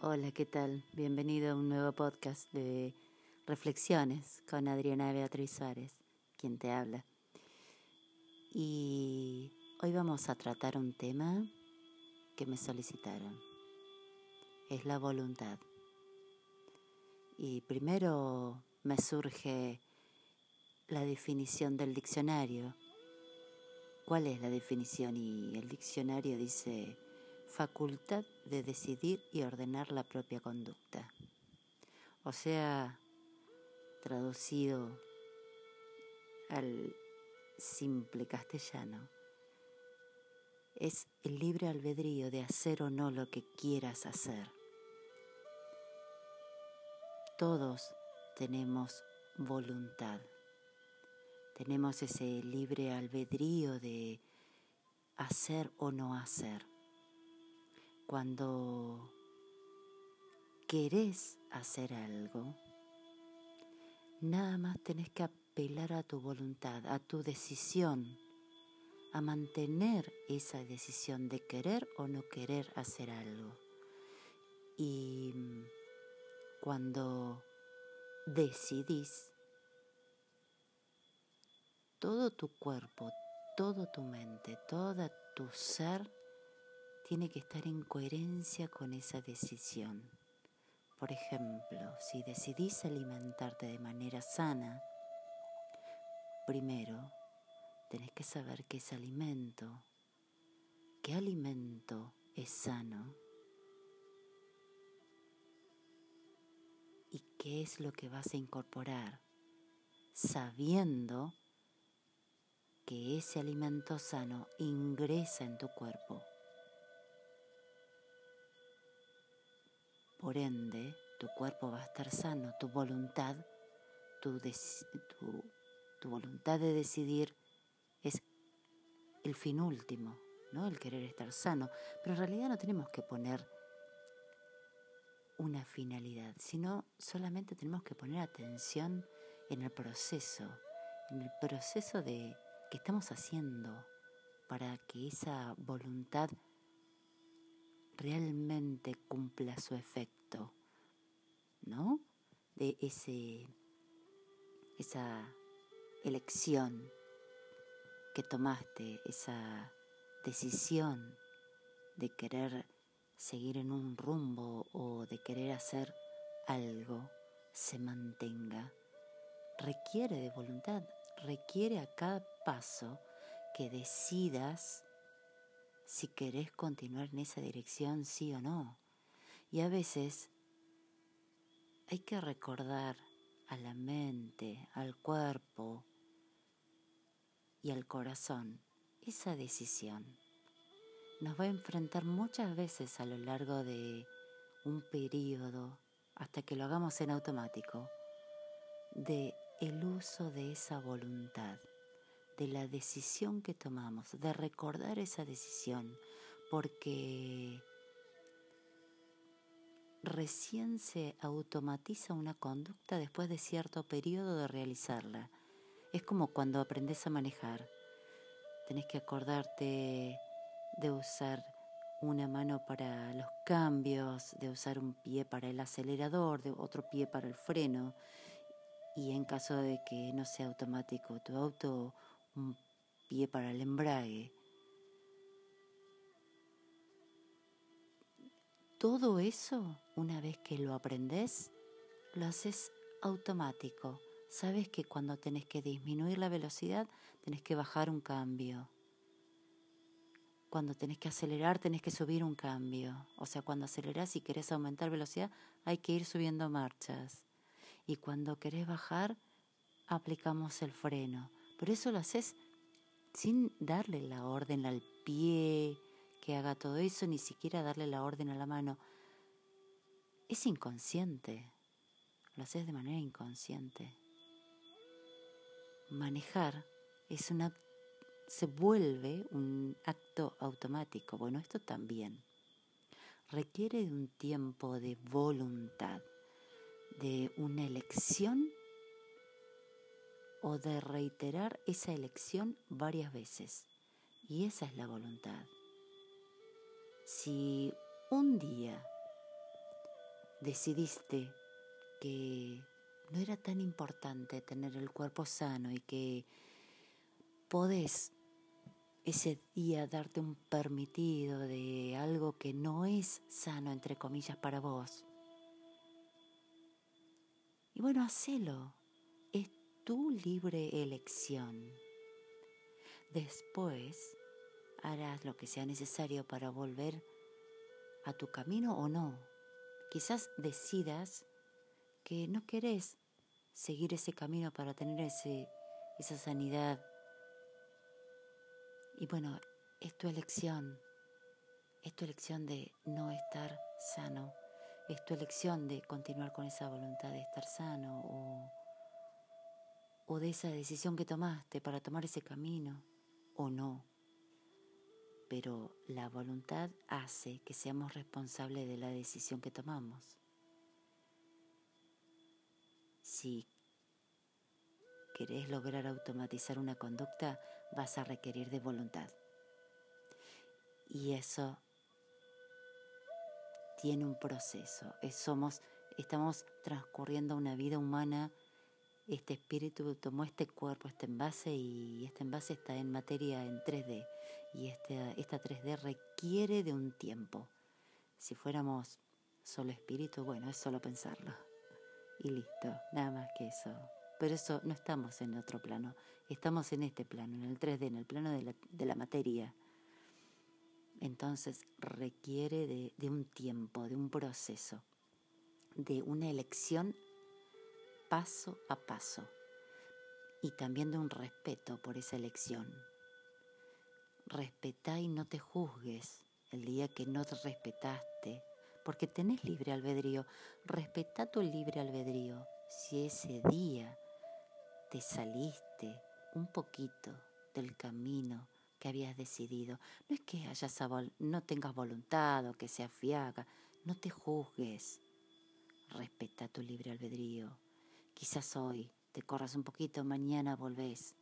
Hola, ¿qué tal? Bienvenido a un nuevo podcast de Reflexiones con Adriana Beatriz Suárez, quien te habla. Y hoy vamos a tratar un tema que me solicitaron. Es la voluntad. Y primero me surge la definición del diccionario. ¿Cuál es la definición? Y el diccionario dice facultad de decidir y ordenar la propia conducta. O sea, traducido al simple castellano, es el libre albedrío de hacer o no lo que quieras hacer. Todos tenemos voluntad, tenemos ese libre albedrío de hacer o no hacer cuando querés hacer algo, nada más tenés que apelar a tu voluntad, a tu decisión, a mantener esa decisión de querer o no querer hacer algo. Y cuando decidís, todo tu cuerpo, todo tu mente, todo tu ser tiene que estar en coherencia con esa decisión. Por ejemplo, si decidís alimentarte de manera sana, primero tenés que saber qué es alimento, qué alimento es sano y qué es lo que vas a incorporar, sabiendo que ese alimento sano ingresa en tu cuerpo. Por ende, tu cuerpo va a estar sano, tu voluntad, tu, voluntad de decidir es el fin último, ¿no? El querer estar sano. Pero en realidad no tenemos que poner una finalidad, sino solamente tenemos que poner atención en el proceso, en el proceso de que estamos haciendo para que esa voluntad realmente cumpla su efecto, ¿no? De ese, esa elección que tomaste, esa decisión de querer seguir en un rumbo o de querer hacer algo, se mantenga. Requiere de voluntad, requiere a cada paso que decidas si querés continuar en esa dirección, sí o no. Y a veces hay que recordar a la mente, al cuerpo y al corazón esa decisión. Nos va a enfrentar muchas veces a lo largo de un periodo, hasta que lo hagamos en automático, de el uso de esa voluntad de la decisión que tomamos, de recordar esa decisión, porque recién se automatiza una conducta después de cierto periodo de realizarla. Es como cuando aprendes a manejar. Tenés que acordarte de usar una mano para los cambios, de usar un pie para el acelerador, de otro pie para el freno. Y en caso de que no sea automático tu auto un pie para el embrague. Todo eso, una vez que lo aprendes, lo haces automático. Sabes que cuando tenés que disminuir la velocidad, tenés que bajar un cambio. Cuando tenés que acelerar, tenés que subir un cambio. O sea, cuando acelerás y querés aumentar velocidad, hay que ir subiendo marchas. Y cuando querés bajar, aplicamos el freno. Por eso lo haces sin darle la orden al pie que haga todo eso, ni siquiera darle la orden a la mano. Es inconsciente. Lo haces de manera inconsciente. Manejar es una se vuelve un acto automático. Bueno, esto también requiere de un tiempo de voluntad, de una elección o de reiterar esa elección varias veces. Y esa es la voluntad. Si un día decidiste que no era tan importante tener el cuerpo sano y que podés ese día darte un permitido de algo que no es sano, entre comillas, para vos. Y bueno, hacelo. Tu libre elección. Después harás lo que sea necesario para volver a tu camino o no. Quizás decidas que no querés seguir ese camino para tener ese, esa sanidad. Y bueno, es tu elección. Es tu elección de no estar sano. Es tu elección de continuar con esa voluntad de estar sano o, o de esa decisión que tomaste para tomar ese camino o no. Pero la voluntad hace que seamos responsables de la decisión que tomamos. Si querés lograr automatizar una conducta, vas a requerir de voluntad. Y eso tiene un proceso. somos, estamos transcurriendo una vida humana. Este espíritu tomó este cuerpo, este envase, y este envase está en materia en 3D. Y este, esta 3D requiere de un tiempo. Si fuéramos solo espíritu, bueno, es solo pensarlo y listo, nada más que eso. Pero eso no estamos en otro plano, estamos en este plano, en el 3D, en el plano de la, de la materia. Entonces requiere de, de un tiempo, de un proceso, de una elección paso a paso y también de un respeto por esa elección. Respetá y no te juzgues el día que no te respetaste porque tenés libre albedrío. Respeta tu libre albedrío. Si ese día te saliste un poquito del camino que habías decidido, no es que hayas no tengas voluntad o que sea fiaga, no te juzgues. Respeta tu libre albedrío. Quizás hoy te corras un poquito, mañana volvés.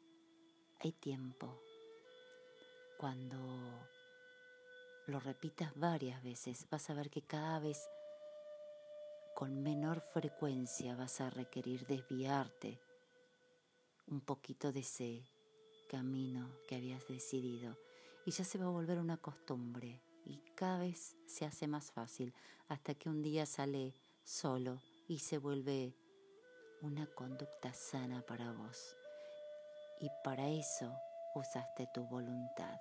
Hay tiempo. Cuando lo repitas varias veces, vas a ver que cada vez con menor frecuencia vas a requerir desviarte un poquito de ese camino que habías decidido y ya se va a volver una costumbre y cada vez se hace más fácil hasta que un día sale solo y se vuelve una conducta sana para vos. Y para eso usaste tu voluntad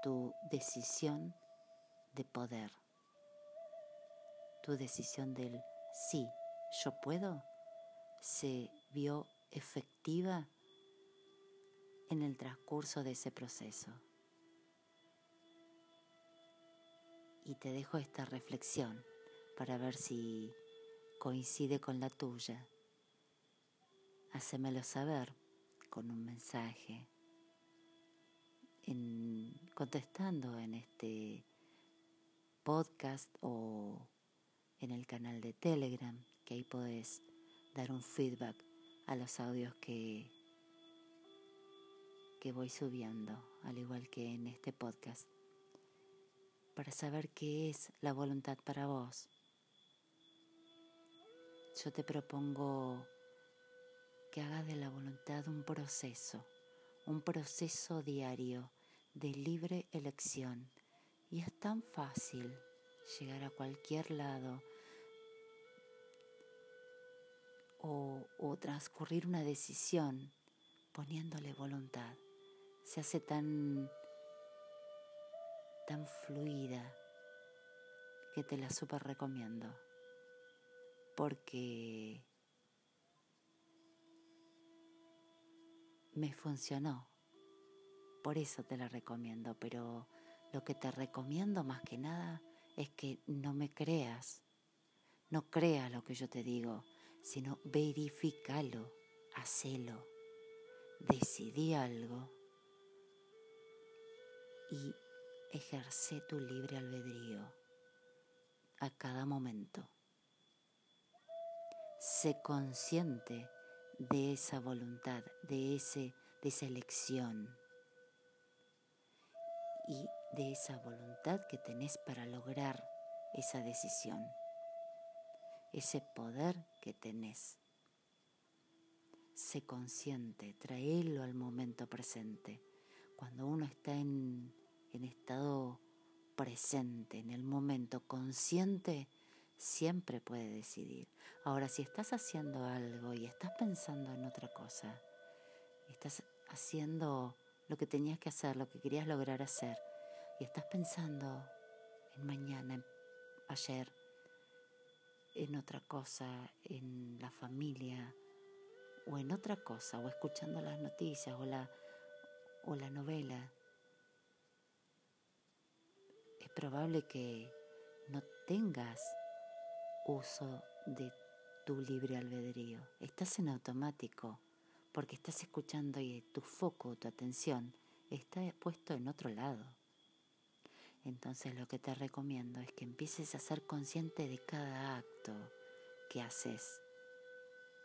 tu decisión de poder, tu decisión del sí, yo puedo, se vio efectiva en el transcurso de ese proceso. Y te dejo esta reflexión para ver si coincide con la tuya. Hacémelo saber con un mensaje en, contestando en este podcast o en el canal de Telegram, que ahí podés dar un feedback a los audios que, que voy subiendo, al igual que en este podcast, para saber qué es la voluntad para vos. Yo te propongo que hagas de la voluntad un proceso, un proceso diario de libre elección y es tan fácil llegar a cualquier lado o, transcurrir una decisión poniéndole voluntad. Se hace tan, tan fluida que te la super recomiendo porque me funcionó por eso te la recomiendo, pero lo que te recomiendo más que nada es que no me creas. No creas lo que yo te digo, sino verifícalo, hacelo. Decidí algo y ejerce tu libre albedrío a cada momento. Sé consciente de esa voluntad, de, ese, de esa elección de esa voluntad que tenés para lograr esa decisión. ese poder que tenés. Sé consciente, traelo al momento presente. Cuando uno está en, en estado presente, en el momento consciente, siempre puede decidir. Ahora, si estás haciendo algo y estás pensando en otra cosa, estás haciendo lo que tenías que hacer, lo que querías lograr hacer, y estás pensando en mañana, en ayer, en otra cosa, en la familia, o en otra cosa, o escuchando las noticias, o la, o la novela, es probable que no tengas uso de tu libre albedrío. Estás en automático porque estás escuchando y tu foco, tu atención está puesto en otro lado. Entonces lo que te recomiendo es que empieces a ser consciente de cada acto que haces.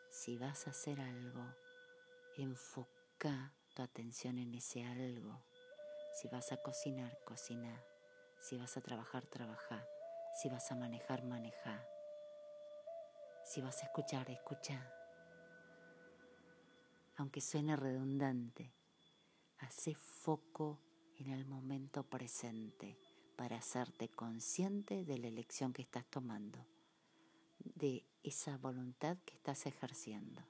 Si vas a hacer algo, enfoca tu atención en ese algo. Si vas a cocinar, cocina. Si vas a trabajar, trabaja. Si vas a manejar, maneja. Si vas a escuchar, escucha. Aunque suene redundante, hace foco en el momento presente para hacerte consciente de la elección que estás tomando, de esa voluntad que estás ejerciendo.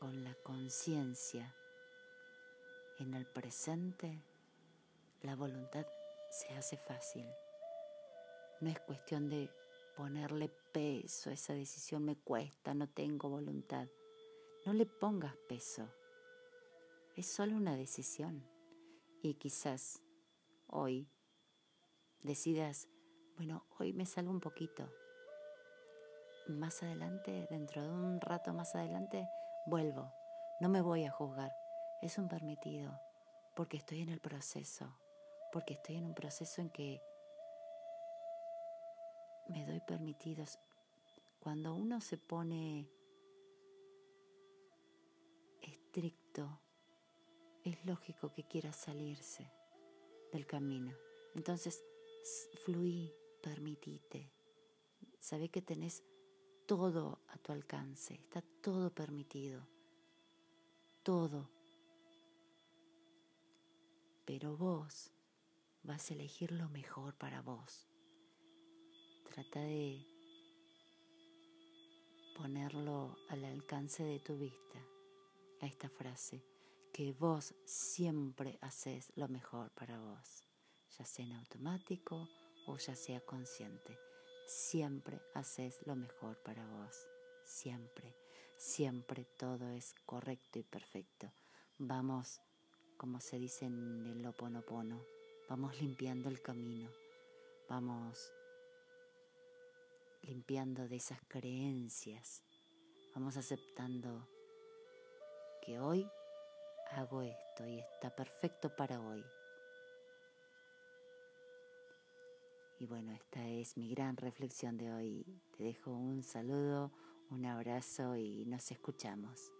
Con la conciencia en el presente, la voluntad se hace fácil. No es cuestión de ponerle peso, esa decisión me cuesta, no tengo voluntad. No le pongas peso, es solo una decisión. Y quizás hoy decidas, bueno, hoy me salgo un poquito. Más adelante, dentro de un rato más adelante, vuelvo. No me voy a juzgar. Es un permitido, porque estoy en el proceso, porque estoy en un proceso en que me doy permitidos. Cuando uno se pone estricto, es lógico que quiera salirse del camino. Entonces, fluí, permitite. Sabe que tenés todo a tu alcance, está todo permitido, todo. Pero vos vas a elegir lo mejor para vos. Trata de ponerlo al alcance de tu vista a esta frase, que vos siempre haces lo mejor para vos, ya sea en automático o ya sea consciente. Siempre haces lo mejor para vos, siempre, siempre todo es correcto y perfecto. Vamos, como se dice en el Oponopono, vamos limpiando el camino, vamos limpiando de esas creencias. Vamos aceptando que hoy hago esto y está perfecto para hoy. Y bueno, esta es mi gran reflexión de hoy. Te dejo un saludo, un abrazo y nos escuchamos.